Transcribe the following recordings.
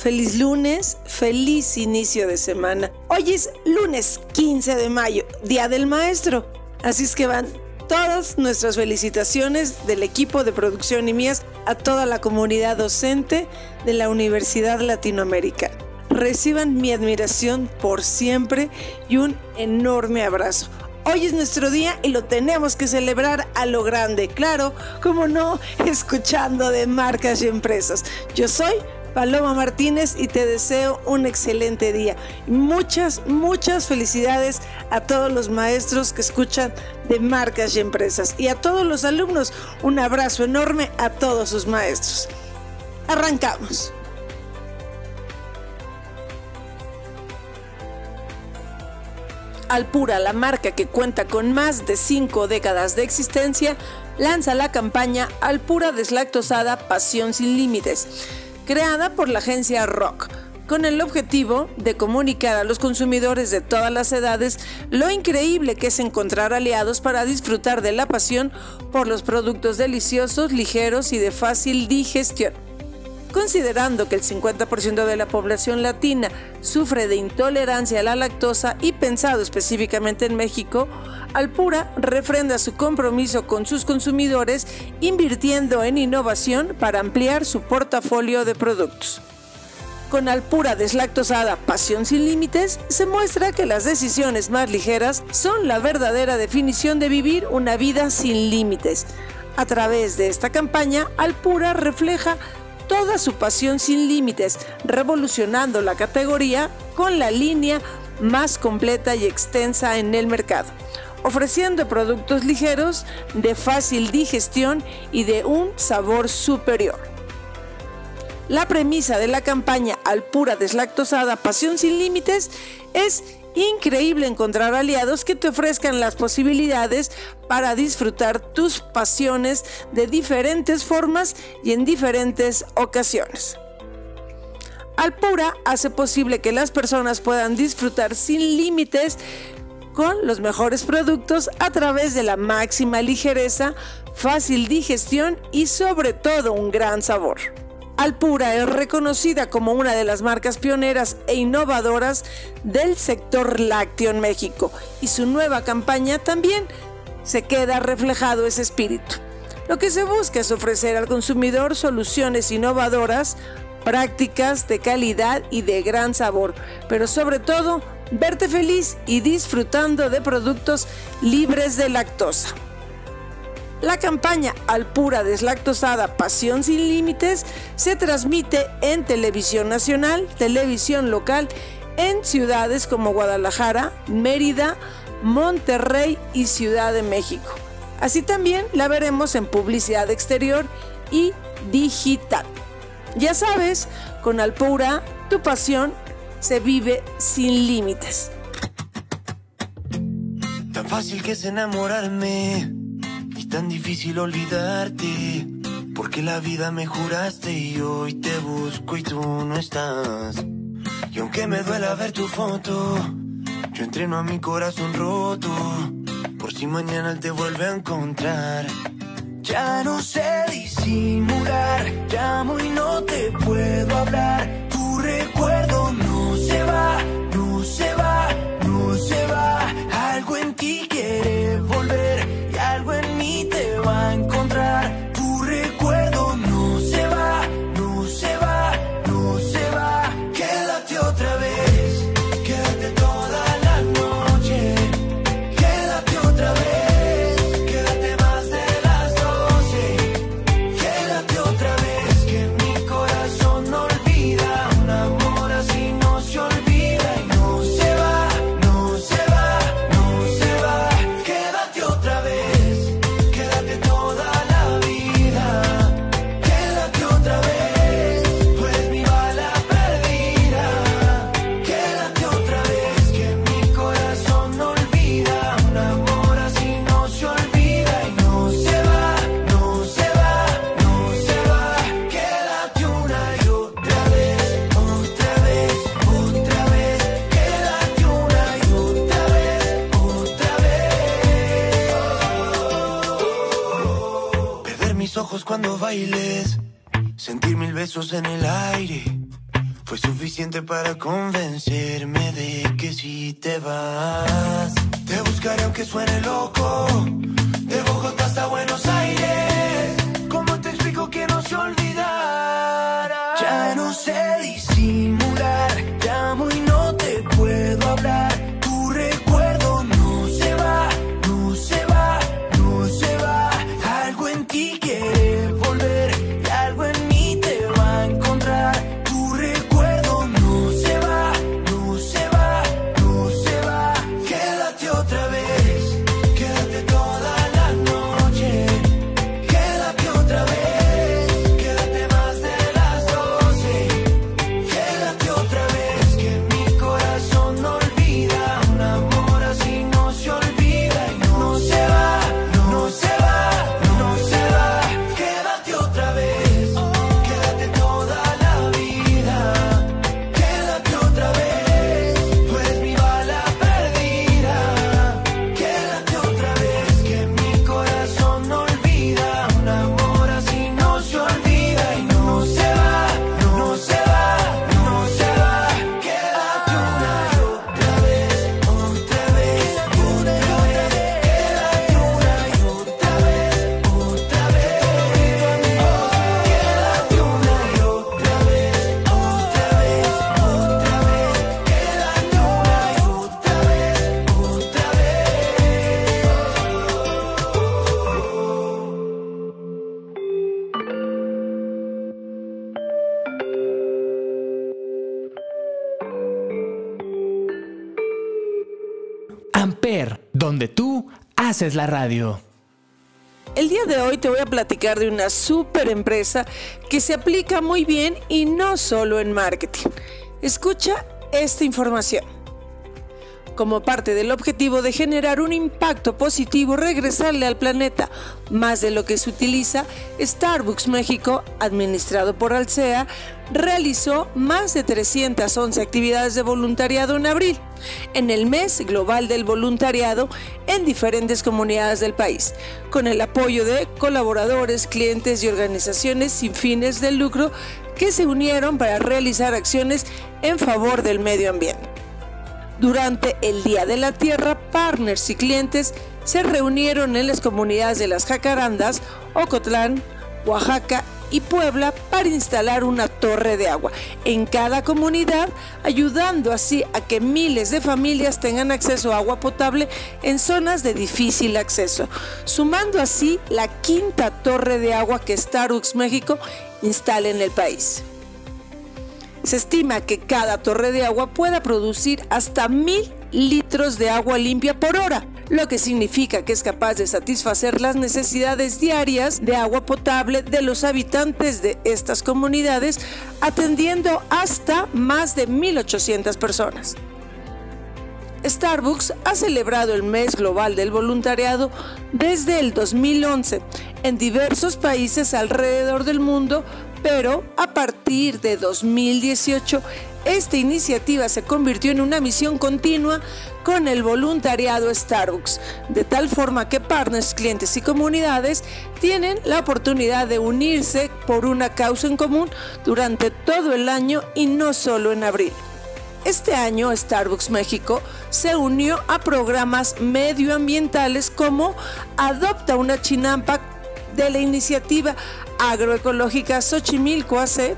Feliz lunes, feliz inicio de semana. Hoy es lunes 15 de mayo, Día del Maestro. Así es que van todas nuestras felicitaciones del equipo de producción y mías a toda la comunidad docente de la Universidad Latinoamericana. Reciban mi admiración por siempre y un enorme abrazo. Hoy es nuestro día y lo tenemos que celebrar a lo grande, claro, como no, escuchando de marcas y empresas. Yo soy Paloma Martínez y te deseo un excelente día. Muchas, muchas felicidades a todos los maestros que escuchan de marcas y empresas y a todos los alumnos. Un abrazo enorme a todos sus maestros. Arrancamos. Alpura, la marca que cuenta con más de cinco décadas de existencia, lanza la campaña Alpura deslactosada Pasión sin Límites creada por la agencia Rock, con el objetivo de comunicar a los consumidores de todas las edades lo increíble que es encontrar aliados para disfrutar de la pasión por los productos deliciosos, ligeros y de fácil digestión. Considerando que el 50% de la población latina sufre de intolerancia a la lactosa y pensado específicamente en México, Alpura refrenda su compromiso con sus consumidores invirtiendo en innovación para ampliar su portafolio de productos. Con Alpura deslactosada Pasión sin Límites, se muestra que las decisiones más ligeras son la verdadera definición de vivir una vida sin límites. A través de esta campaña, Alpura refleja toda su pasión sin límites, revolucionando la categoría con la línea más completa y extensa en el mercado ofreciendo productos ligeros, de fácil digestión y de un sabor superior. La premisa de la campaña Alpura deslactosada Pasión sin Límites es increíble encontrar aliados que te ofrezcan las posibilidades para disfrutar tus pasiones de diferentes formas y en diferentes ocasiones. Alpura hace posible que las personas puedan disfrutar sin límites con los mejores productos a través de la máxima ligereza, fácil digestión y sobre todo un gran sabor. Alpura es reconocida como una de las marcas pioneras e innovadoras del sector lácteo en México y su nueva campaña también se queda reflejado ese espíritu. Lo que se busca es ofrecer al consumidor soluciones innovadoras, prácticas de calidad y de gran sabor, pero sobre todo verte feliz y disfrutando de productos libres de lactosa. La campaña Alpura deslactosada Pasión sin Límites se transmite en televisión nacional, televisión local, en ciudades como Guadalajara, Mérida, Monterrey y Ciudad de México. Así también la veremos en publicidad exterior y digital. Ya sabes, con Alpura, tu pasión se vive sin límites. Tan fácil que es enamorarme tan difícil olvidarte. Porque la vida me juraste y hoy te busco y tú no estás. Y aunque me duela ver tu foto, yo entreno a mi corazón roto. Por si mañana él te vuelve a encontrar. Ya no sé disimular, llamo y no te puedo hablar. Tu recuerdo en el aire. Fue suficiente para convencerme de que si te vas, te buscaré aunque suene loco. De Bogotá hasta Buenos Aires. Donde tú haces la radio. El día de hoy te voy a platicar de una super empresa que se aplica muy bien y no solo en marketing. Escucha esta información. Como parte del objetivo de generar un impacto positivo, regresarle al planeta más de lo que se utiliza, Starbucks México, administrado por Alsea, realizó más de 311 actividades de voluntariado en abril, en el mes global del voluntariado en diferentes comunidades del país, con el apoyo de colaboradores, clientes y organizaciones sin fines de lucro que se unieron para realizar acciones en favor del medio ambiente. Durante el Día de la Tierra, partners y clientes se reunieron en las comunidades de las Jacarandas, Ocotlán, Oaxaca y Puebla para instalar una torre de agua en cada comunidad, ayudando así a que miles de familias tengan acceso a agua potable en zonas de difícil acceso, sumando así la quinta torre de agua que Starbucks México instala en el país. Se estima que cada torre de agua pueda producir hasta mil litros de agua limpia por hora, lo que significa que es capaz de satisfacer las necesidades diarias de agua potable de los habitantes de estas comunidades, atendiendo hasta más de 1.800 personas. Starbucks ha celebrado el mes global del voluntariado desde el 2011 en diversos países alrededor del mundo, pero a partir de 2018 esta iniciativa se convirtió en una misión continua con el voluntariado Starbucks, de tal forma que partners, clientes y comunidades tienen la oportunidad de unirse por una causa en común durante todo el año y no solo en abril. Este año Starbucks México se unió a programas medioambientales como Adopta una Chinampa de la iniciativa agroecológica Xochimilco AC.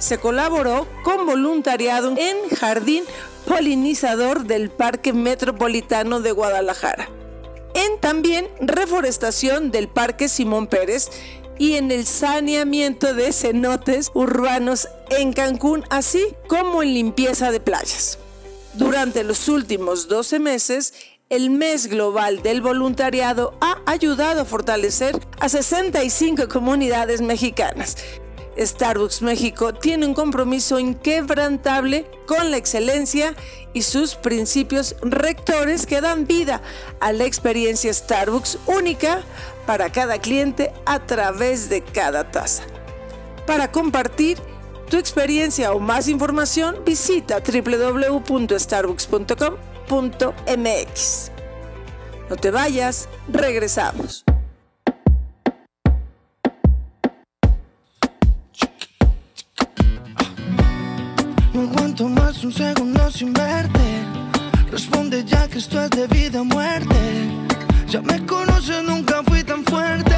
Se colaboró con voluntariado en Jardín Polinizador del Parque Metropolitano de Guadalajara. En también reforestación del Parque Simón Pérez y en el saneamiento de cenotes urbanos en Cancún, así como en limpieza de playas. Durante los últimos 12 meses, el mes global del voluntariado ha ayudado a fortalecer a 65 comunidades mexicanas. Starbucks México tiene un compromiso inquebrantable con la excelencia y sus principios rectores que dan vida a la experiencia Starbucks única para cada cliente a través de cada taza. Para compartir tu experiencia o más información, visita www.starbucks.com.mx. No te vayas, regresamos. Aguanto más un segundo sin verte. Responde ya que esto es de vida o muerte. Ya me conoces, nunca fui tan fuerte.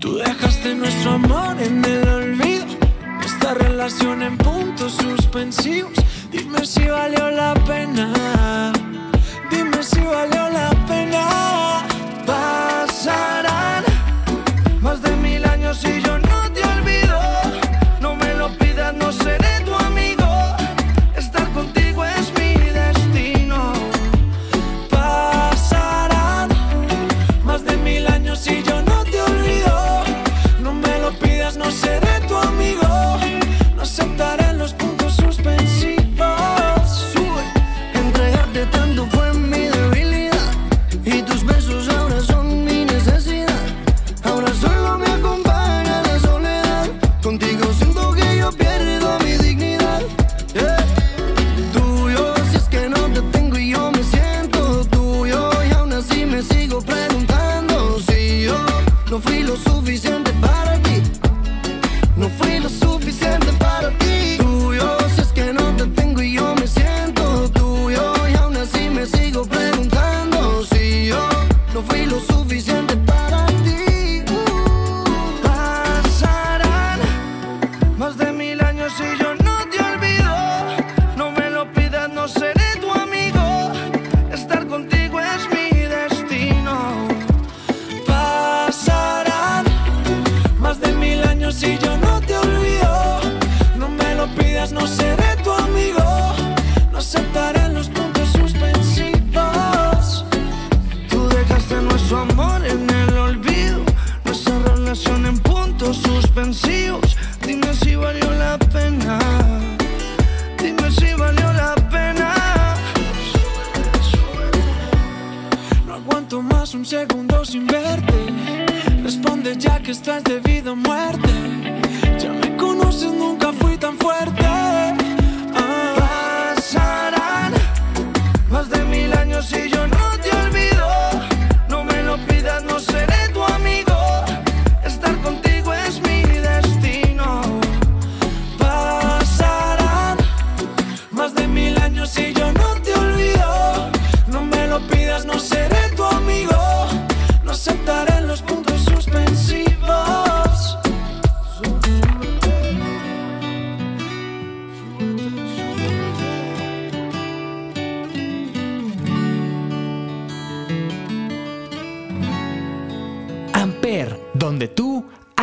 Tú dejaste nuestro amor en el olvido. Esta relación en puntos suspensivos. Dime si valió la pena. Dime si valió la pena.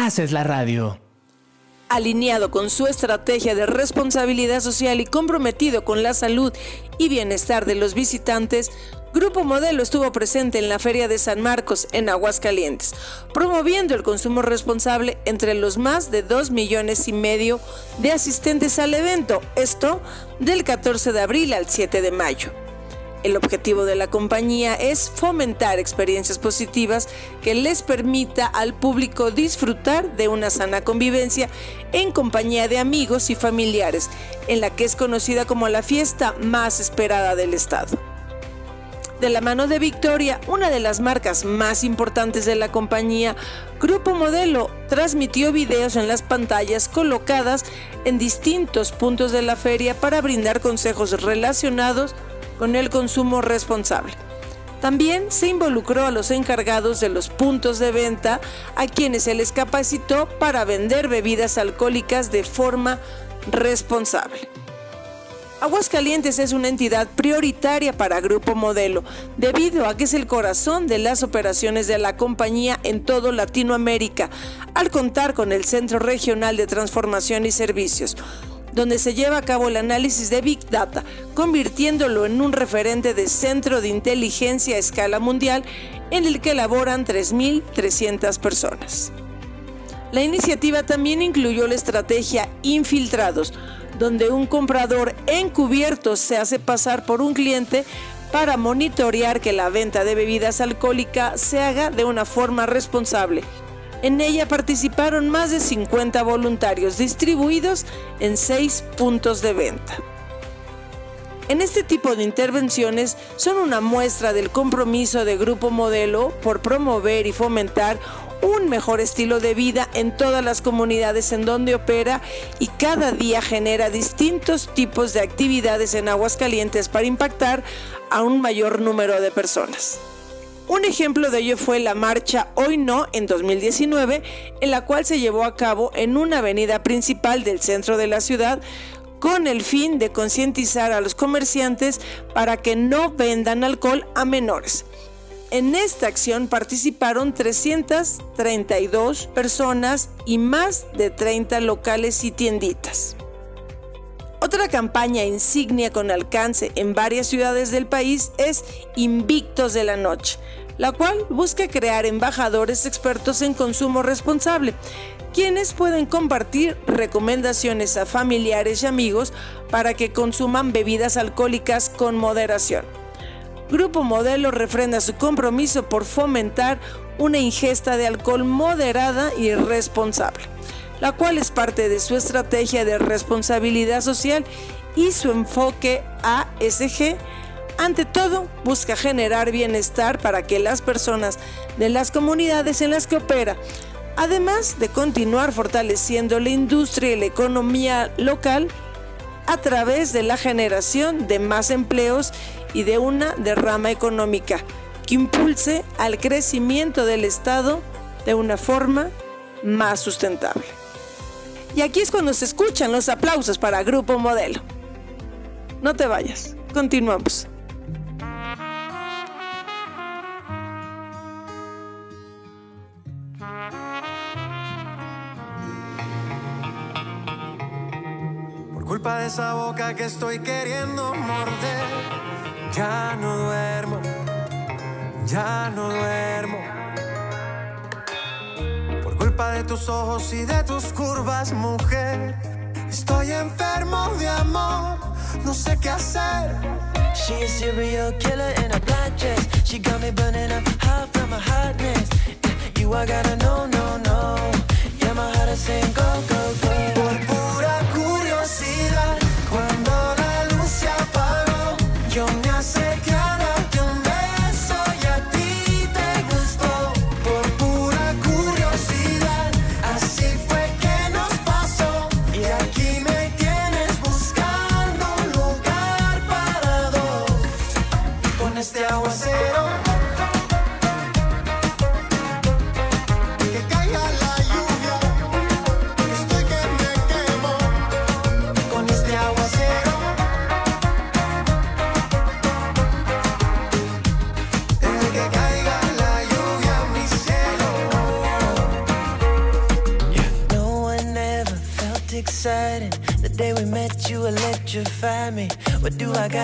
Haces la radio. alineado con su estrategia de responsabilidad social y comprometido con la salud y bienestar de los visitantes, Grupo Modelo estuvo presente en la Feria de San Marcos en Aguascalientes, promoviendo el consumo responsable entre los más de 2 millones y medio de asistentes al evento, esto del 14 de abril al 7 de mayo. El objetivo de la compañía es fomentar experiencias positivas que les permita al público disfrutar de una sana convivencia en compañía de amigos y familiares, en la que es conocida como la fiesta más esperada del estado. De la mano de Victoria, una de las marcas más importantes de la compañía, Grupo Modelo transmitió videos en las pantallas colocadas en distintos puntos de la feria para brindar consejos relacionados con el consumo responsable. También se involucró a los encargados de los puntos de venta, a quienes se les capacitó para vender bebidas alcohólicas de forma responsable. Aguascalientes es una entidad prioritaria para Grupo Modelo, debido a que es el corazón de las operaciones de la compañía en todo Latinoamérica, al contar con el Centro Regional de Transformación y Servicios, donde se lleva a cabo el análisis de Big Data, convirtiéndolo en un referente de centro de inteligencia a escala mundial en el que laboran 3.300 personas. La iniciativa también incluyó la estrategia Infiltrados, donde un comprador encubierto se hace pasar por un cliente para monitorear que la venta de bebidas alcohólicas se haga de una forma responsable. En ella participaron más de 50 voluntarios distribuidos en seis puntos de venta. En este tipo de intervenciones son una muestra del compromiso de Grupo Modelo por promover y fomentar un mejor estilo de vida en todas las comunidades en donde opera y cada día genera distintos tipos de actividades en Aguascalientes para impactar a un mayor número de personas. Un ejemplo de ello fue la marcha Hoy No en 2019, en la cual se llevó a cabo en una avenida principal del centro de la ciudad con el fin de concientizar a los comerciantes para que no vendan alcohol a menores. En esta acción participaron 332 personas y más de 30 locales y tienditas. Otra campaña insignia con alcance en varias ciudades del país es Invictos de la Noche, la cual busca crear embajadores expertos en consumo responsable, quienes pueden compartir recomendaciones a familiares y amigos para que consuman bebidas alcohólicas con moderación. Grupo Modelo refrenda su compromiso por fomentar una ingesta de alcohol moderada y responsable, la cual es parte de su estrategia de responsabilidad social y su enfoque ASG. Ante todo, busca generar bienestar para que las personas de las comunidades en las que opera, además de continuar fortaleciendo la industria y la economía local, a través de la generación de más empleos y de una derrama económica que impulse al crecimiento del Estado de una forma más sustentable. Y aquí es cuando se escuchan los aplausos para Grupo Modelo. No te vayas, continuamos. Esa boca que estoy queriendo morder. Ya no duermo, ya no duermo. Por culpa de tus ojos y de tus curvas, mujer. Estoy enfermo de amor, no sé qué hacer. She a serial killer in a black dress. She got me burning up hot from her hotness. You, I gotta know, no, no. Yeah, my heart is saying go, go.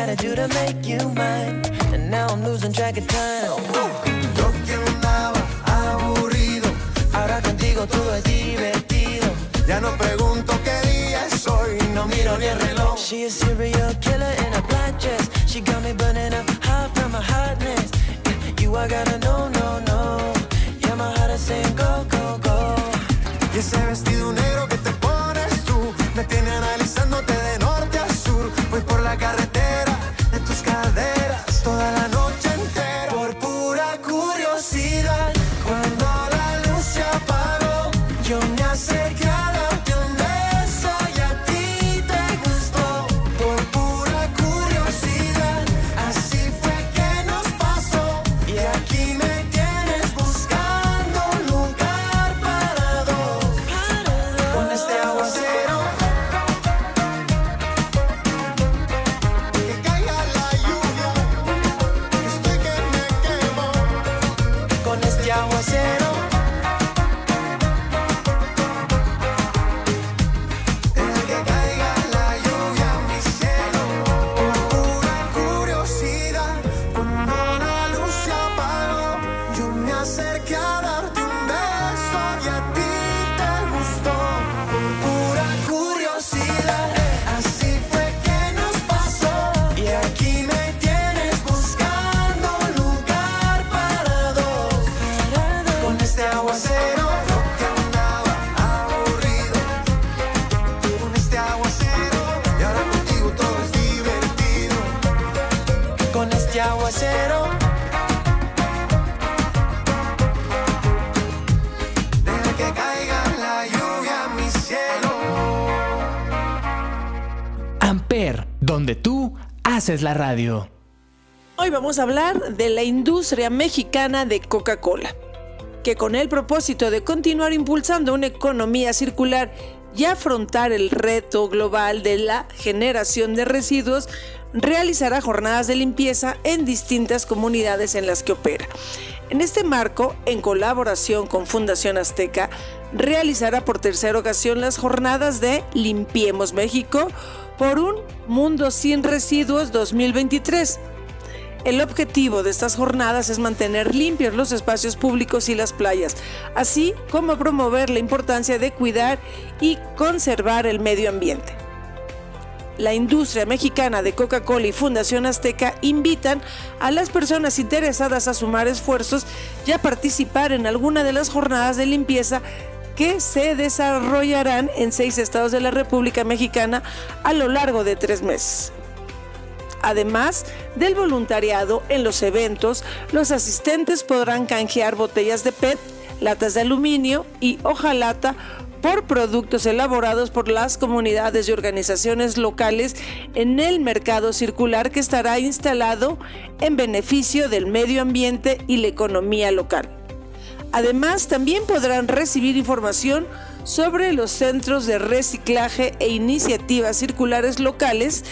Gotta do to make you mine? And now I'm losing track of time. Yo que andaba aburrido, Ahora contigo todo es divertido. ya no pregunto qué día es hoy, no miro ni el reloj. She a serial killer in a black dress. She got me burning up hot from her hotness. You, I gotta know, no, no. Yeah, my heart is saying go, go, go. Y ese vestido donde tú haces la radio. Hoy vamos a hablar de la industria mexicana de Coca-Cola, que con el propósito de continuar impulsando una economía circular y afrontar el reto global de la generación de residuos, realizará jornadas de limpieza en distintas comunidades en las que opera. En este marco, en colaboración con Fundación Azteca, realizará por tercera ocasión las jornadas de Limpiemos México por un Mundo sin Residuos 2023 el objetivo de estas jornadas es mantener limpios los espacios públicos y las playas, así como promover la importancia de cuidar y conservar el medio ambiente. La industria mexicana de Coca-Cola y Fundación Azteca invitan a las personas interesadas a sumar esfuerzos y a participar en alguna de las jornadas de limpieza que se desarrollarán en seis estados de la República Mexicana a lo largo de tres meses. Además del voluntariado en los eventos, los asistentes podrán canjear botellas de PET, latas de aluminio y hojalata por productos elaborados por las comunidades y organizaciones locales en el mercado circular que estará instalado en beneficio del medio ambiente y la economía local. Además, también podrán recibir información sobre los centros de reciclaje e iniciativas circulares locales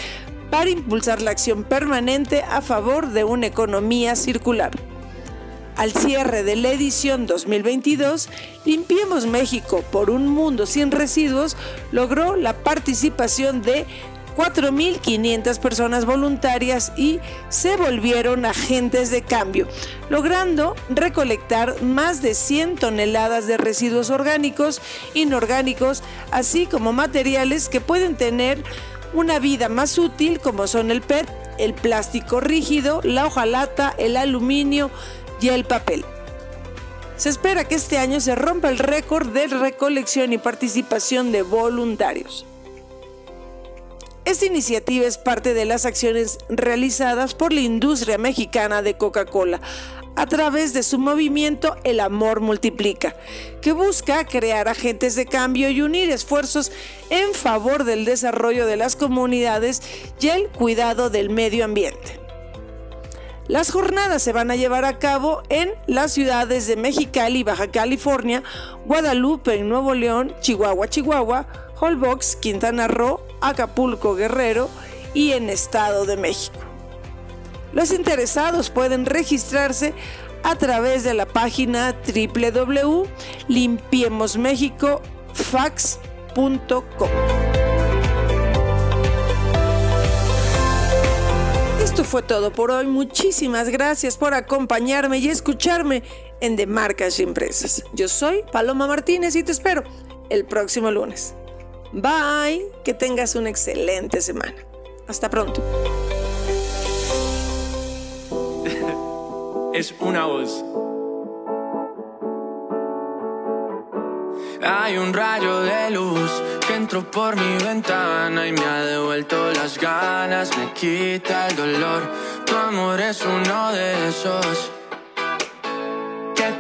para impulsar la acción permanente a favor de una economía circular. Al cierre de la edición 2022, Limpiemos México por un mundo sin residuos logró la participación de 4.500 personas voluntarias y se volvieron agentes de cambio, logrando recolectar más de 100 toneladas de residuos orgánicos, inorgánicos, así como materiales que pueden tener una vida más útil como son el PET, el plástico rígido, la hojalata, el aluminio y el papel. Se espera que este año se rompa el récord de recolección y participación de voluntarios. Esta iniciativa es parte de las acciones realizadas por la industria mexicana de Coca-Cola a través de su movimiento El Amor Multiplica, que busca crear agentes de cambio y unir esfuerzos en favor del desarrollo de las comunidades y el cuidado del medio ambiente. Las jornadas se van a llevar a cabo en las ciudades de Mexicali, Baja California, Guadalupe, Nuevo León, Chihuahua, Chihuahua, Holbox, Quintana Roo, Acapulco, Guerrero y en Estado de México. Los interesados pueden registrarse a través de la página www.limpiemosmexicofax.com. Esto fue todo por hoy. Muchísimas gracias por acompañarme y escucharme en De Marcas y Empresas. Yo soy Paloma Martínez y te espero el próximo lunes. Bye, que tengas una excelente semana. Hasta pronto. es una voz. Hay un rayo de luz que entró por mi ventana y me ha devuelto las ganas, me quita el dolor. Tu amor es uno de esos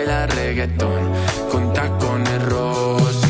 Baila reggaetón. Con tacones rojos